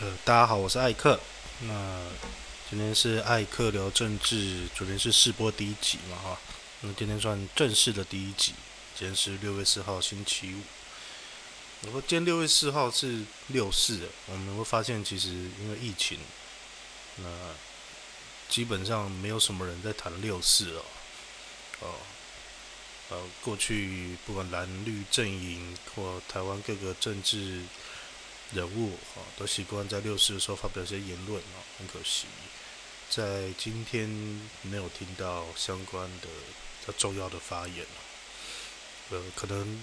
呃，大家好，我是艾克。那今天是艾克聊政治，昨天是试播第一集嘛，哈。那今天算正式的第一集。今天是六月四号，星期五。我说今天六月四号是六四，我们会发现其实因为疫情，那基本上没有什么人在谈六四哦。哦，呃，过去不管蓝绿阵营或台湾各个政治。人物哈都习惯在六四的时候发表一些言论哦，很可惜，在今天没有听到相关的较重要的发言呃，可能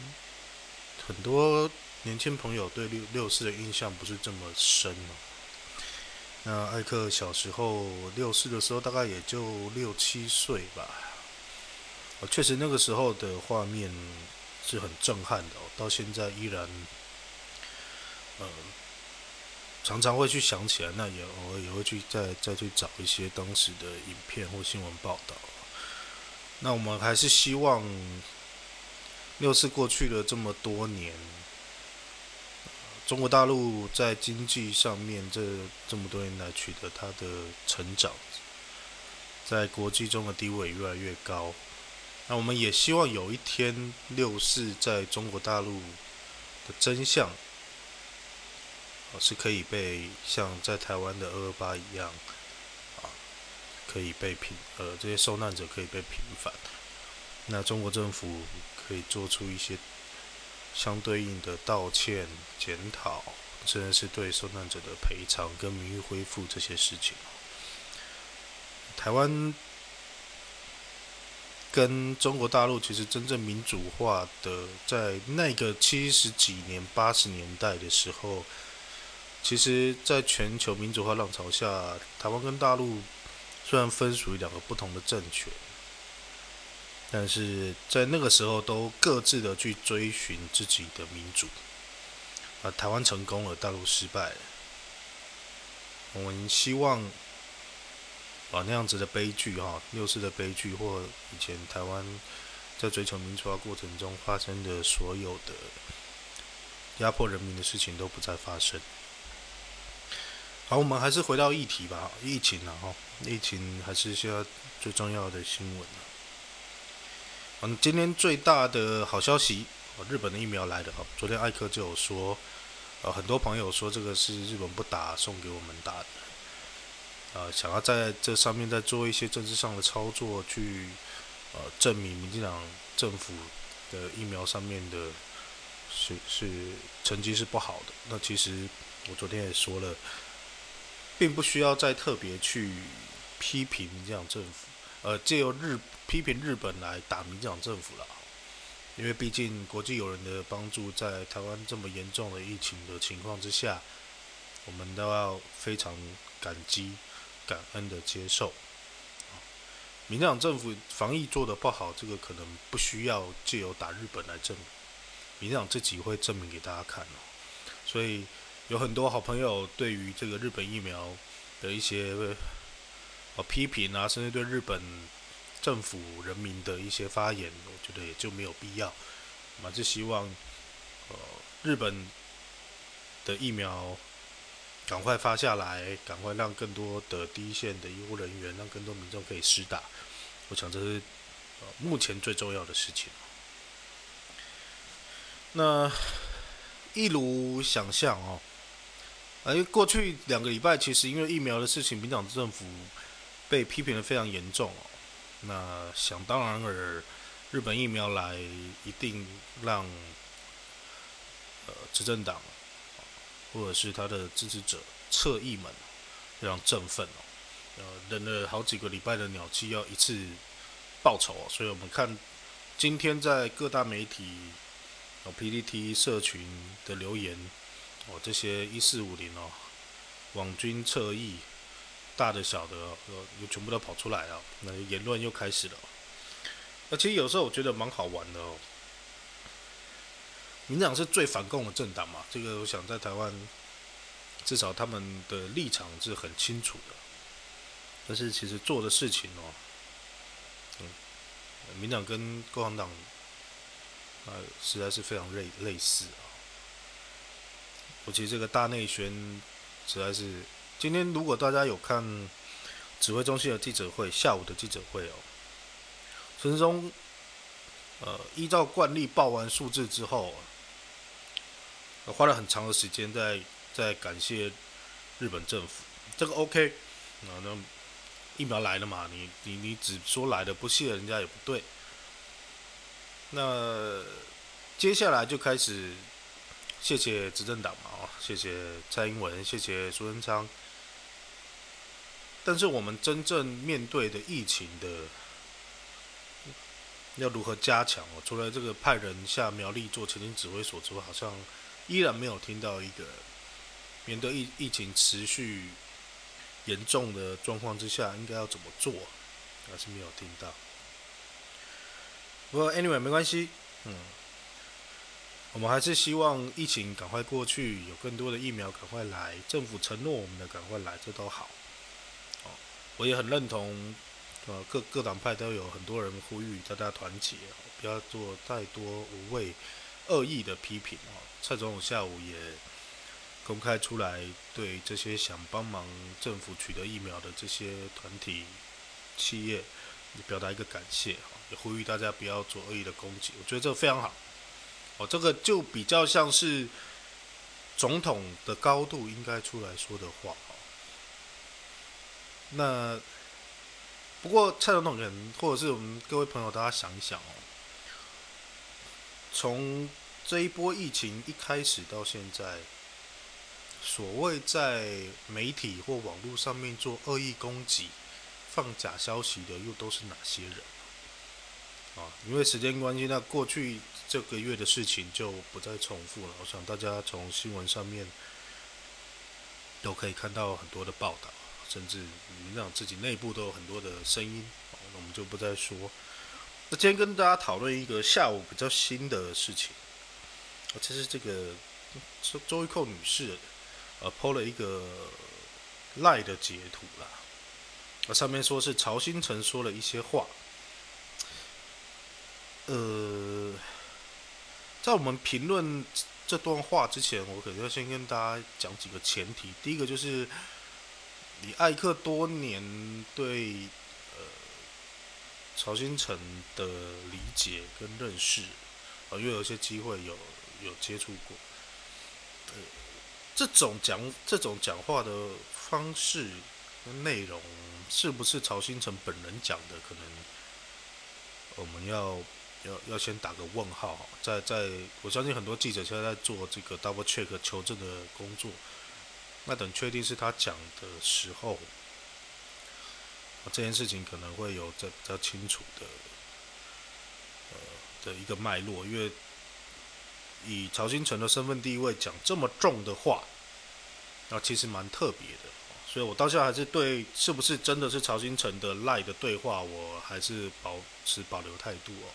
很多年轻朋友对六六四的印象不是这么深哦。那艾克小时候六四的时候大概也就六七岁吧，确实那个时候的画面是很震撼的哦，到现在依然。呃，常常会去想起来，那也偶尔也会去再再去找一些当时的影片或新闻报道。那我们还是希望，六四过去了这么多年，中国大陆在经济上面这这么多年来取得它的成长，在国际中的地位越来越高。那我们也希望有一天，六四在中国大陆的真相。是可以被像在台湾的二二八一样，啊，可以被平呃这些受难者可以被平反，那中国政府可以做出一些相对应的道歉、检讨，甚至是对受难者的赔偿跟名誉恢复这些事情。台湾跟中国大陆其实真正民主化的，在那个七十几年、八十年代的时候。其实，在全球民主化浪潮下，台湾跟大陆虽然分属于两个不同的政权，但是在那个时候都各自的去追寻自己的民主。啊，台湾成功了，大陆失败了。我们希望把那样子的悲剧，哈，六四的悲剧，或以前台湾在追求民主化过程中发生的所有的压迫人民的事情，都不再发生。好，我们还是回到议题吧。疫情啊，哈，疫情还是现在最重要的新闻嗯，今天最大的好消息，日本的疫苗来了。哈，昨天艾克就有说，呃，很多朋友说这个是日本不打，送给我们打的。呃，想要在这上面再做一些政治上的操作，去呃证明民进党政府的疫苗上面的是是成绩是不好的。那其实我昨天也说了。并不需要再特别去批评民进党政府，呃，借由日批评日本来打民进党政府了，因为毕竟国际友人的帮助，在台湾这么严重的疫情的情况之下，我们都要非常感激、感恩的接受。民进党政府防疫做得不好，这个可能不需要借由打日本来证明，民进党自己会证明给大家看哦，所以。有很多好朋友对于这个日本疫苗的一些呃批评啊，甚至对日本政府人民的一些发言，我觉得也就没有必要。嘛，就希望呃日本的疫苗赶快发下来，赶快让更多的第一线的医护人员，让更多民众可以施打。我想这是呃目前最重要的事情。那一如想象哦。而过去两个礼拜，其实因为疫苗的事情，民党政府被批评的非常严重哦。那想当然尔，日本疫苗来一定让呃执政党或者是他的支持者侧翼们非常振奋哦。呃，忍了好几个礼拜的鸟气要一次报仇哦。所以我们看今天在各大媒体、哦 PPT 社群的留言。哦，这些一四五零哦，网军侧翼，大的小的，呃，又全部都跑出来了，那言论又开始了。那其实有时候我觉得蛮好玩的哦。民党是最反共的政党嘛，这个我想在台湾，至少他们的立场是很清楚的。但是其实做的事情哦，嗯，民党跟共产党，啊，实在是非常类类似啊。我其实这个大内宣实在是。今天如果大家有看指挥中心的记者会，下午的记者会哦，陈松呃依照惯例报完数字之后，花了很长的时间在在感谢日本政府，这个 OK 啊，那疫苗来了嘛，你你你只说来了，不谢人家也不对。那接下来就开始谢谢执政党嘛，哦，谢谢蔡英文，谢谢苏贞昌。但是我们真正面对的疫情的要如何加强哦？除了这个派人下苗栗做前进指挥所之外，好像依然没有听到一个面对疫疫情持续严重的状况之下，应该要怎么做，还是没有听到。不过 anyway 没关系，嗯，我们还是希望疫情赶快过去，有更多的疫苗赶快来，政府承诺我们的赶快来，这都好。哦我也很认同，呃，各各党派都有很多人呼吁大家团结，不要做太多无谓、恶意的批评哦。蔡总统下午也公开出来，对这些想帮忙政府取得疫苗的这些团体、企业，表达一个感谢也呼吁大家不要做恶意的攻击。我觉得这非常好，哦，这个就比较像是总统的高度应该出来说的话哦。那不过蔡总统人，或者是我们各位朋友，大家想一想哦，从这一波疫情一开始到现在，所谓在媒体或网络上面做恶意攻击、放假消息的，又都是哪些人？啊，因为时间关系，那过去这个月的事情就不再重复了。我想大家从新闻上面都可以看到很多的报道。甚至民党自己内部都有很多的声音，那我们就不再说。那今天跟大家讨论一个下午比较新的事情，这是这个周周玉蔻女士呃，PO 了一个赖的截图啦，那上面说是曹新成说了一些话，呃，在我们评论这段话之前，我可能要先跟大家讲几个前提，第一个就是。以艾克多年对呃曹新成的理解跟认识，啊，因为有些机会有有接触过，呃，这种讲这种讲话的方式跟内容，是不是曹新成本人讲的？可能我们要要要先打个问号。在在我相信很多记者现在在做这个 double check 求证的工作。那等确定是他讲的时候，这件事情可能会有这比较清楚的，呃的一个脉络。因为以曹新成的身份地位讲这么重的话，那其实蛮特别的。所以我到现在还是对是不是真的是曹新成的赖的对话，我还是保持保留态度哦。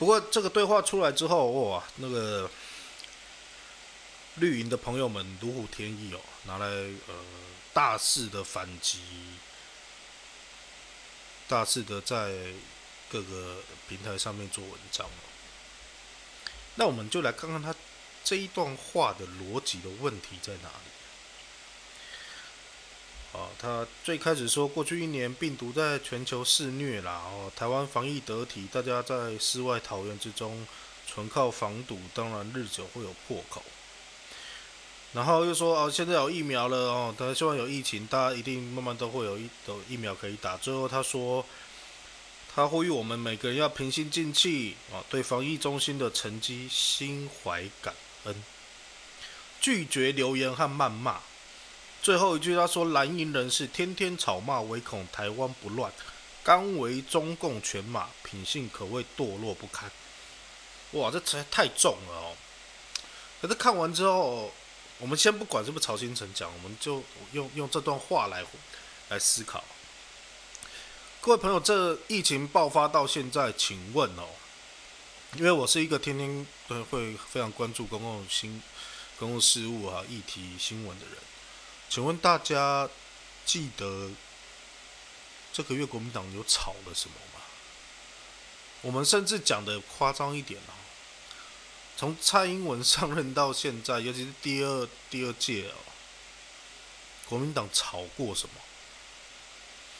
不过这个对话出来之后，哇，那个。绿营的朋友们如虎添翼哦，拿来呃大肆的反击，大肆的在各个平台上面做文章哦。那我们就来看看他这一段话的逻辑的问题在哪里。啊，他最开始说过去一年病毒在全球肆虐啦，哦，台湾防疫得体，大家在世外桃源之中纯靠防堵，当然日久会有破口。然后又说哦，现在有疫苗了哦，他希望有疫情，大家一定慢慢都会有一有疫苗可以打。最后他说，他呼吁我们每个人要平心静气啊，对防疫中心的成绩心怀感恩，拒绝留言和谩骂。最后一句他说，蓝营人士天天吵骂，唯恐台湾不乱，刚为中共犬马，品性可谓堕落不堪。哇，这词太重了哦。可是看完之后。我们先不管是不是曹新成讲，我们就用用这段话来来思考。各位朋友，这疫情爆发到现在，请问哦，因为我是一个天天都会非常关注公共新公共事务啊、议题新闻的人，请问大家记得这个月国民党有吵了什么吗？我们甚至讲的夸张一点哦。从蔡英文上任到现在，尤其是第二第二届哦，国民党吵过什么？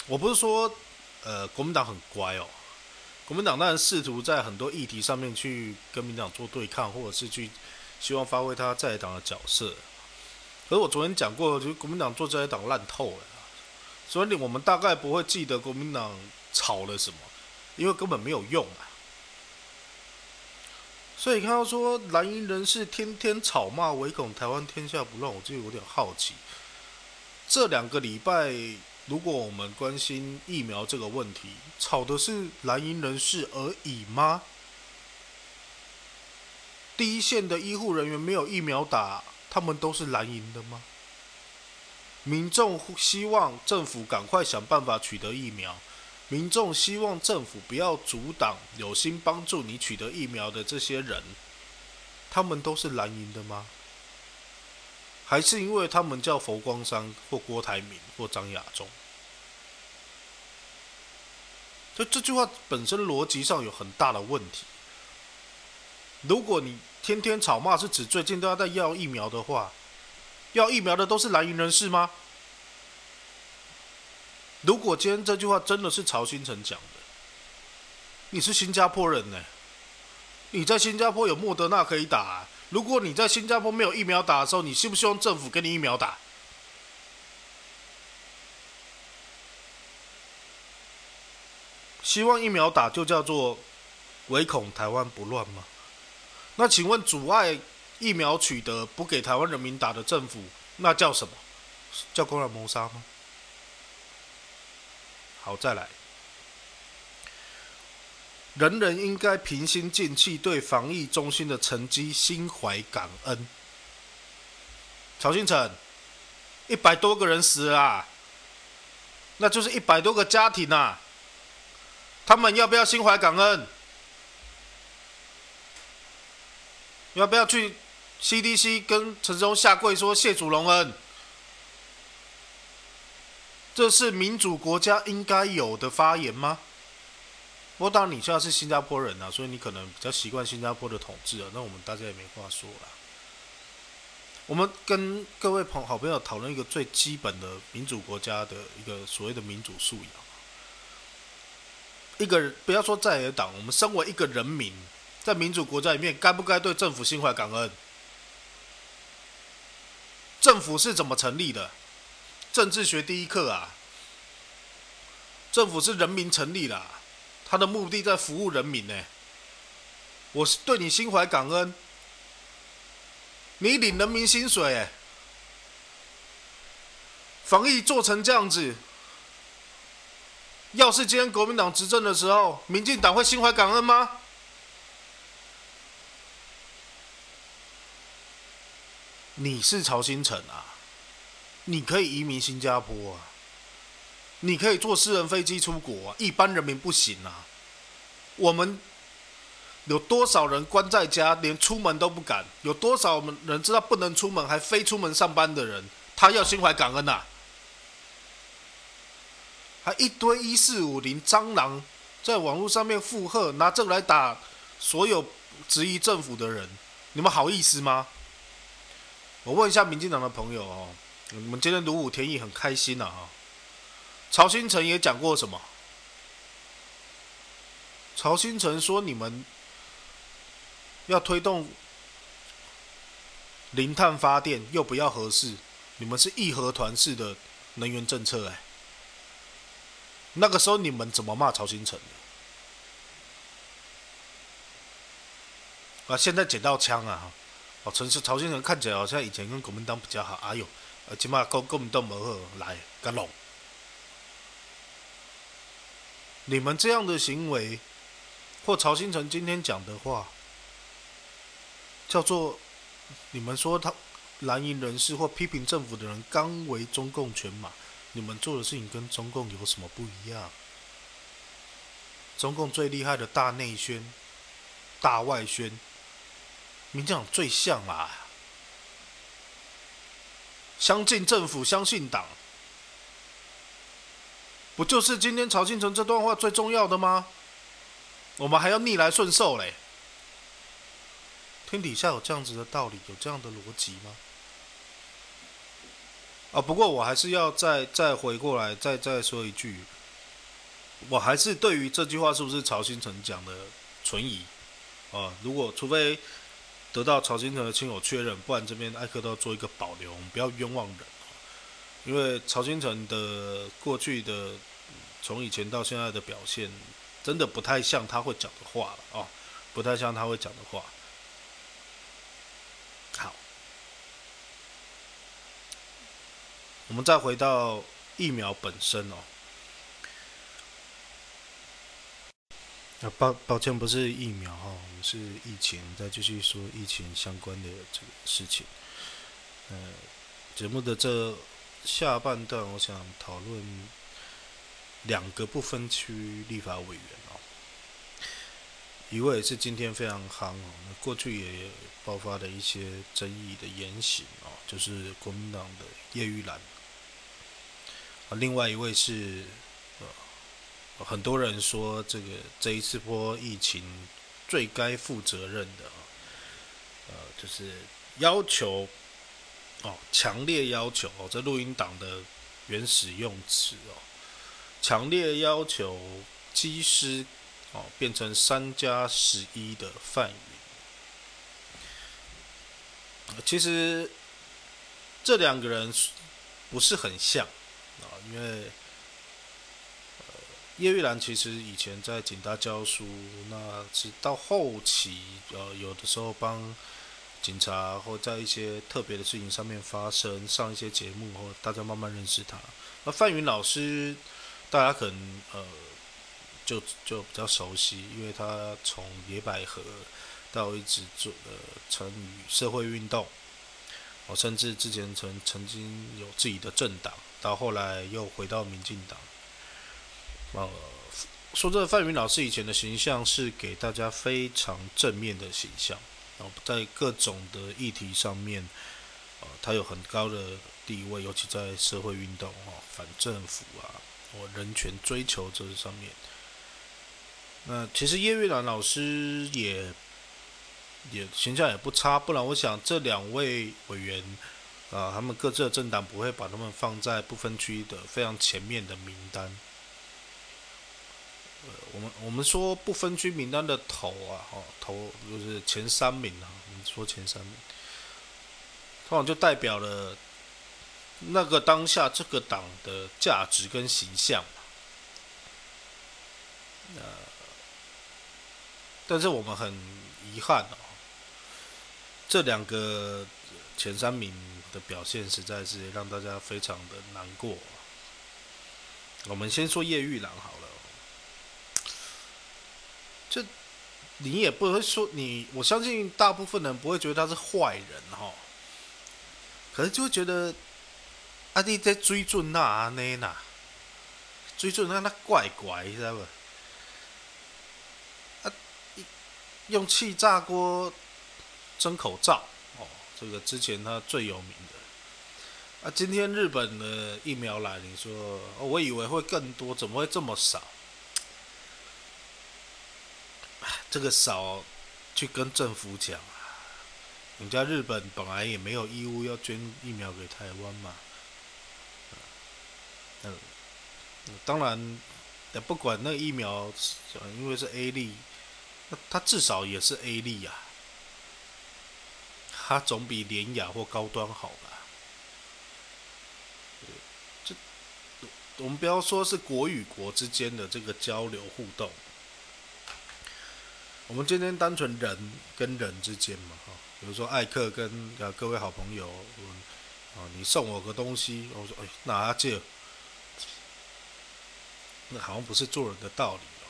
我不是说呃国民党很乖哦，国民党当然试图在很多议题上面去跟民党做对抗，或者是去希望发挥他在党的角色。可是我昨天讲过，就国民党做这一党烂透了，所以我们大概不会记得国民党吵了什么，因为根本没有用啊。所以看到说蓝营人士天天吵骂，唯恐台湾天下不乱，我就有点好奇。这两个礼拜，如果我们关心疫苗这个问题，吵的是蓝营人士而已吗？第一线的医护人员没有疫苗打，他们都是蓝营的吗？民众希望政府赶快想办法取得疫苗。民众希望政府不要阻挡有心帮助你取得疫苗的这些人，他们都是蓝营的吗？还是因为他们叫佛光山或郭台铭或张亚中？就这句话本身逻辑上有很大的问题。如果你天天吵骂是指最近都要在要疫苗的话，要疫苗的都是蓝营人士吗？如果今天这句话真的是曹新成讲的，你是新加坡人呢？你在新加坡有莫德纳可以打。啊如果你在新加坡没有疫苗打的时候，你希不希望政府给你疫苗打？希望疫苗打就叫做唯恐台湾不乱吗？那请问阻碍疫苗取得不给台湾人民打的政府，那叫什么？叫公然谋杀吗？好，再来。人人应该平心静气，对防疫中心的成绩心怀感恩。曹新成，一百多个人死了，那就是一百多个家庭啊。他们要不要心怀感恩？要不要去 CDC 跟陈忠下跪说谢主隆恩？这是民主国家应该有的发言吗？不过当然，你现在是新加坡人啊，所以你可能比较习惯新加坡的统治啊。那我们大家也没话说了。我们跟各位朋好朋友讨论一个最基本的民主国家的一个所谓的民主素养。一个人不要说在野党，我们身为一个人民，在民主国家里面，该不该对政府心怀感恩？政府是怎么成立的？政治学第一课啊，政府是人民成立的，他的目的在服务人民呢。我是对你心怀感恩，你领人民薪水，防疫做成这样子，要是今天国民党执政的时候，民进党会心怀感恩吗？你是曹新成啊。你可以移民新加坡啊，你可以坐私人飞机出国啊，一般人民不行啊。我们有多少人关在家，连出门都不敢？有多少人知道不能出门，还非出门上班的人，他要心怀感恩呐？还一堆一四五零蟑螂在网络上面附和，拿这个来打所有质疑政府的人，你们好意思吗？我问一下民进党的朋友哦。你们今天如虎添翼，很开心呐！哈，曹新成也讲过什么？曹新成说：“你们要推动零碳发电，又不要核适，你们是义和团式的能源政策。”哎，那个时候你们怎么骂曹新成的？啊，现在捡到枪啊！哦，陈是曹新成看起来好像以前跟国民党比较好。哎呦！而且嘛，根根本都无好来干龙。你们这样的行为，或曹新成今天讲的话，叫做你们说他蓝营人士或批评政府的人刚为中共犬马，你们做的事情跟中共有什么不一样？中共最厉害的大内宣、大外宣，民进党最像啦。相信政府，相信党，不就是今天曹庆成这段话最重要的吗？我们还要逆来顺受嘞？天底下有这样子的道理，有这样的逻辑吗？啊，不过我还是要再再回过来，再再说一句，我还是对于这句话是不是曹新成讲的存疑啊。如果除非得到曹金城的亲友确认，不然这边艾克都要做一个保留，我们不要冤枉人因为曹金城的过去的从以前到现在的表现，真的不太像他会讲的话了啊，不太像他会讲的话。好我们再回到疫苗本身哦，啊，抱抱歉，不是疫苗哈，是疫情，再继续说疫情相关的这个事情。呃，节目的这下半段，我想讨论两个不分区立法委员哦，一位是今天非常夯哦，那过去也爆发的一些争议的言行哦，就是国民党的叶玉兰。啊另外一位是，很多人说这个这一次波疫情最该负责任的，呃，就是要求，哦，强烈要求哦，这录音档的原始用词哦，强烈要求机师哦变成三加十一的范云。其实这两个人不是很像。啊，因为，叶玉兰其实以前在警大教书，那是到后期呃，有的时候帮警察或在一些特别的事情上面发生，上一些节目或大家慢慢认识他。那范云老师，大家可能呃就就比较熟悉，因为他从野百合到一直做呃参与社会运动，哦，甚至之前曾曾经有自己的政党。到后来又回到民进党。呃，说这范云老师以前的形象是给大家非常正面的形象，然后在各种的议题上面，呃，他有很高的地位，尤其在社会运动哦，反政府啊，或人权追求这上面。那其实叶玉兰老师也也形象也不差，不然我想这两位委员。啊，他们各自的政党不会把他们放在不分区的非常前面的名单。呃，我们我们说不分区名单的头啊，哦，头就是前三名啊，我们说前三名，通常就代表了那个当下这个党的价值跟形象。呃，但是我们很遗憾哦，这两个前三名。的表现实在是让大家非常的难过。我们先说叶玉郎好，这你也不会说你，我相信大部分人不会觉得他是坏人哈，可是就会觉得阿弟在追逐那阿内呐，追逐那那怪怪，知道不？啊，用气炸锅蒸口罩哦。这个之前他最有名的啊，今天日本的疫苗来，你说哦我以为会更多，怎么会这么少？这个少去跟政府讲啊，人家日本本来也没有义务要捐疫苗给台湾嘛。嗯，当然，不管那疫苗，因为是 A 粒，那它至少也是 A 粒呀。它总比廉雅或高端好吧？这我们不要说是国与国之间的这个交流互动，我们今天单纯人跟人之间嘛，哈，比如说艾克跟呃各位好朋友，啊，你送我个东西，我说哎，拿借，那好像不是做人的道理哦。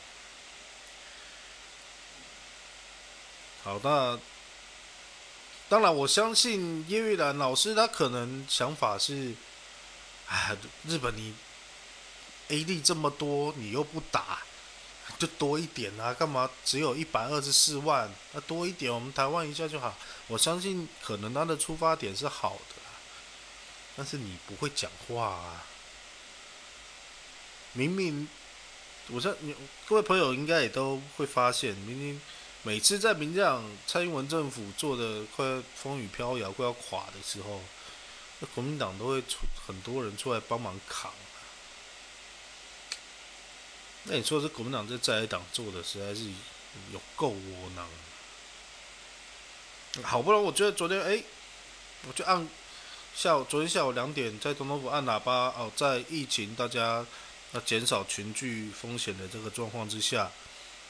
好，那。当然，我相信叶玉兰老师，他可能想法是：哎，日本你 A 力这么多，你又不打，就多一点啊？干嘛只有一百二十四万？那多一点，我们台湾一下就好。我相信，可能他的出发点是好的，但是你不会讲话啊！明明，我这你各位朋友应该也都会发现，明明每次在民进党蔡英文政府做的快风雨飘摇、快要垮的时候，那国民党都会出很多人出来帮忙扛。那你说这国民党在在野党做的实在是有够窝囊。好不容易，我觉得昨天哎，我就按下午昨天下午两点在总统府按喇叭哦，在疫情大家要减少群聚风险的这个状况之下。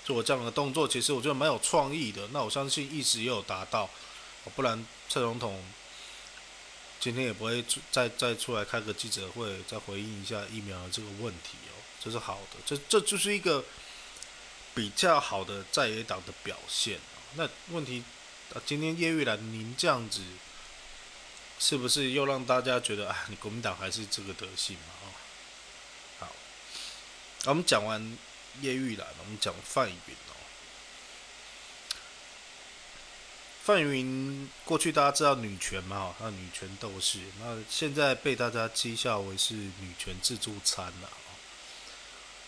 做这样的动作，其实我觉得蛮有创意的。那我相信意识也有达到，不然蔡总统今天也不会再再出来开个记者会，再回应一下疫苗的这个问题。这是好的，这这就是一个比较好的在野党的表现。那问题啊，今天叶玉兰您这样子，是不是又让大家觉得啊，你国民党还是这个德性嘛？哦，好，我们讲完。叶玉兰，我们讲范云哦。范云过去大家知道女权嘛？那女权斗士，那现在被大家讥笑为是女权自助餐了！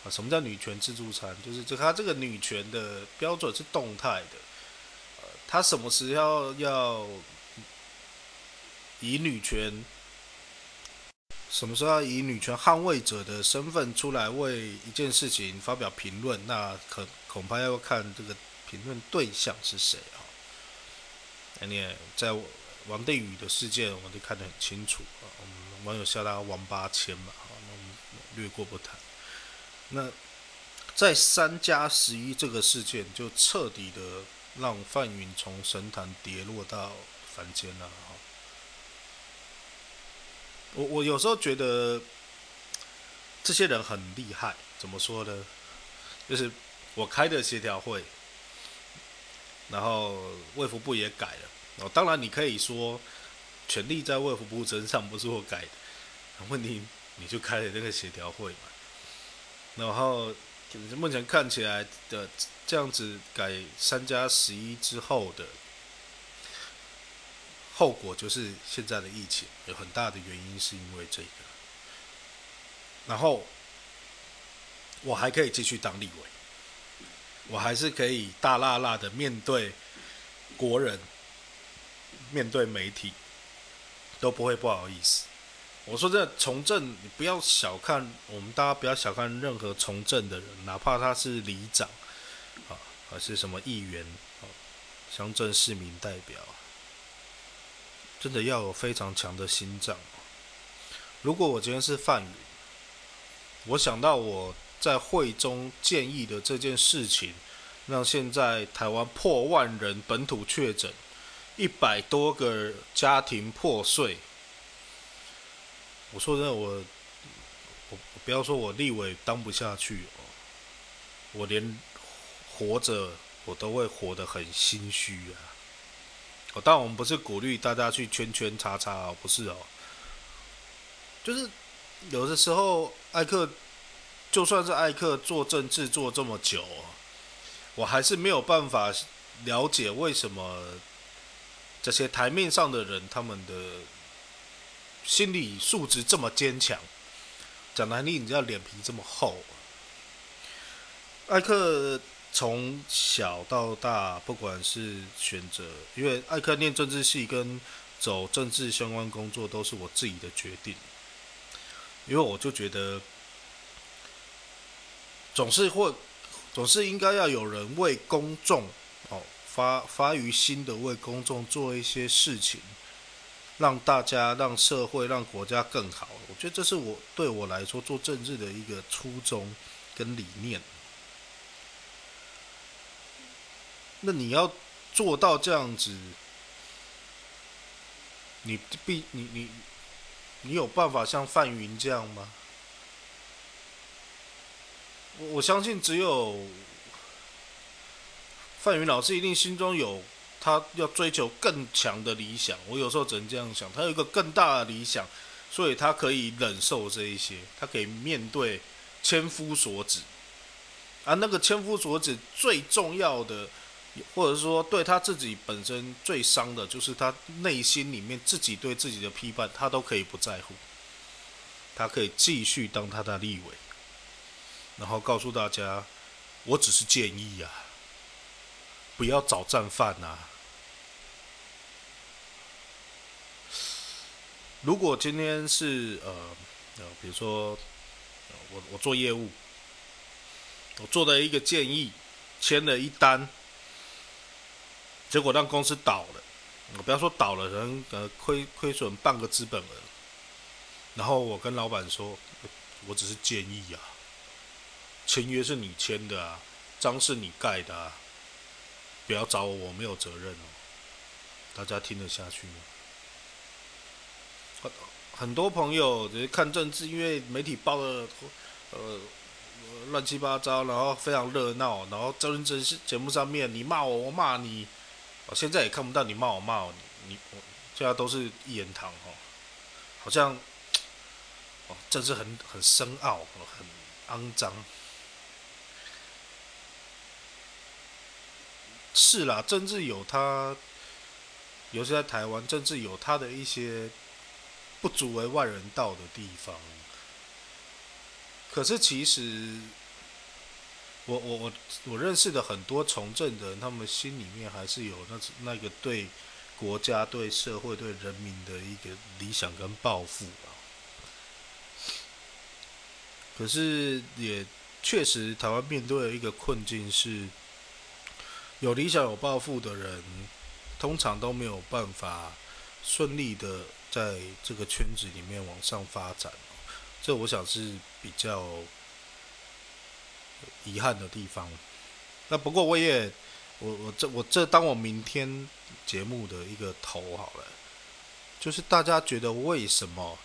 啊什么叫女权自助餐？就是这她这个女权的标准是动态的，呃，她什么时候要以女权？什么时候要以女权捍卫者的身份出来为一件事情发表评论？那可恐怕要看这个评论对象是谁啊？那你在王定宇的事件，我们都看得很清楚啊。我们网友笑他王八千嘛，好，那我们略过不谈。那在三加十一这个事件，就彻底的让范云从神坛跌落到凡间了哈。我我有时候觉得这些人很厉害，怎么说呢？就是我开的协调会，然后卫福部也改了。哦，当然你可以说权力在卫福部身上，不是我改的。问题你就开了这个协调会嘛。然后目前看起来的这样子改三加十一之后的。后果就是现在的疫情有很大的原因是因为这个，然后我还可以继续当立委，我还是可以大辣辣的面对国人，面对媒体都不会不好意思。我说这从政，你不要小看我们大家不要小看任何从政的人，哪怕他是里长啊，还是什么议员啊，乡镇市民代表。真的要有非常强的心脏。如果我今天是范宇，我想到我在会中建议的这件事情，让现在台湾破万人本土确诊，一百多个家庭破碎。我说真的，我我不要说我立委当不下去哦，我连活着我都会活得很心虚啊。哦，但我们不是鼓励大家去圈圈叉叉哦，不是哦，就是有的时候艾克就算是艾克做政治做这么久，哦我还是没有办法了解为什么这些台面上的人他们的心理素质这么坚强，讲难听，你知道脸皮这么厚，艾克。从小到大，不管是选择，因为艾克念政治系跟走政治相关工作都是我自己的决定，因为我就觉得总是会，总是应该要有人为公众哦发发于心的为公众做一些事情，让大家、让社会、让国家更好。我觉得这是我对我来说做政治的一个初衷跟理念。那你要做到这样子，你必你你你有办法像范云这样吗？我我相信只有范云老师一定心中有他要追求更强的理想。我有时候只能这样想，他有一个更大的理想，所以他可以忍受这一些，他可以面对千夫所指。而那个千夫所指最重要的。或者说，对他自己本身最伤的，就是他内心里面自己对自己的批判，他都可以不在乎，他可以继续当他的立委，然后告诉大家，我只是建议啊，不要找战犯啊。如果今天是呃呃，比如说我我做业务，我做的一个建议，签了一单，结果让公司倒了，我不要说倒了，可能呃亏亏损半个资本额，然后我跟老板说，我只是建议啊，签约是你签的啊，章是你盖的啊，不要找我，我没有责任哦，大家听得下去吗？很多朋友就是看政治，因为媒体报的呃乱七八糟，然后非常热闹，然后真真是节目上面你骂我，我骂你，我现在也看不到你骂我骂我，你我现在都是一言堂哦，好像哦政治很很深奥，很肮脏。是啦，政治有它，尤其在台湾，政治有它的一些。不足为外人道的地方，可是其实，我我我我认识的很多从政的人，他们心里面还是有那那个对国家、对社会、对人民的一个理想跟抱负啊。可是也确实，台湾面对的一个困境是，有理想、有抱负的人，通常都没有办法顺利的。在这个圈子里面往上发展，这我想是比较遗憾的地方。那不过我也，我我这我这当我明天节目的一个头好了，就是大家觉得为什么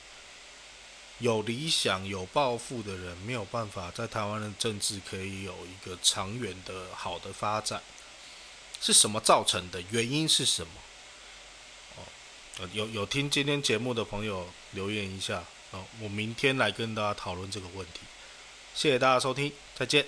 有理想、有抱负的人没有办法在台湾的政治可以有一个长远的好的发展？是什么造成的？原因是什么？有有听今天节目的朋友留言一下，啊，我明天来跟大家讨论这个问题。谢谢大家收听，再见。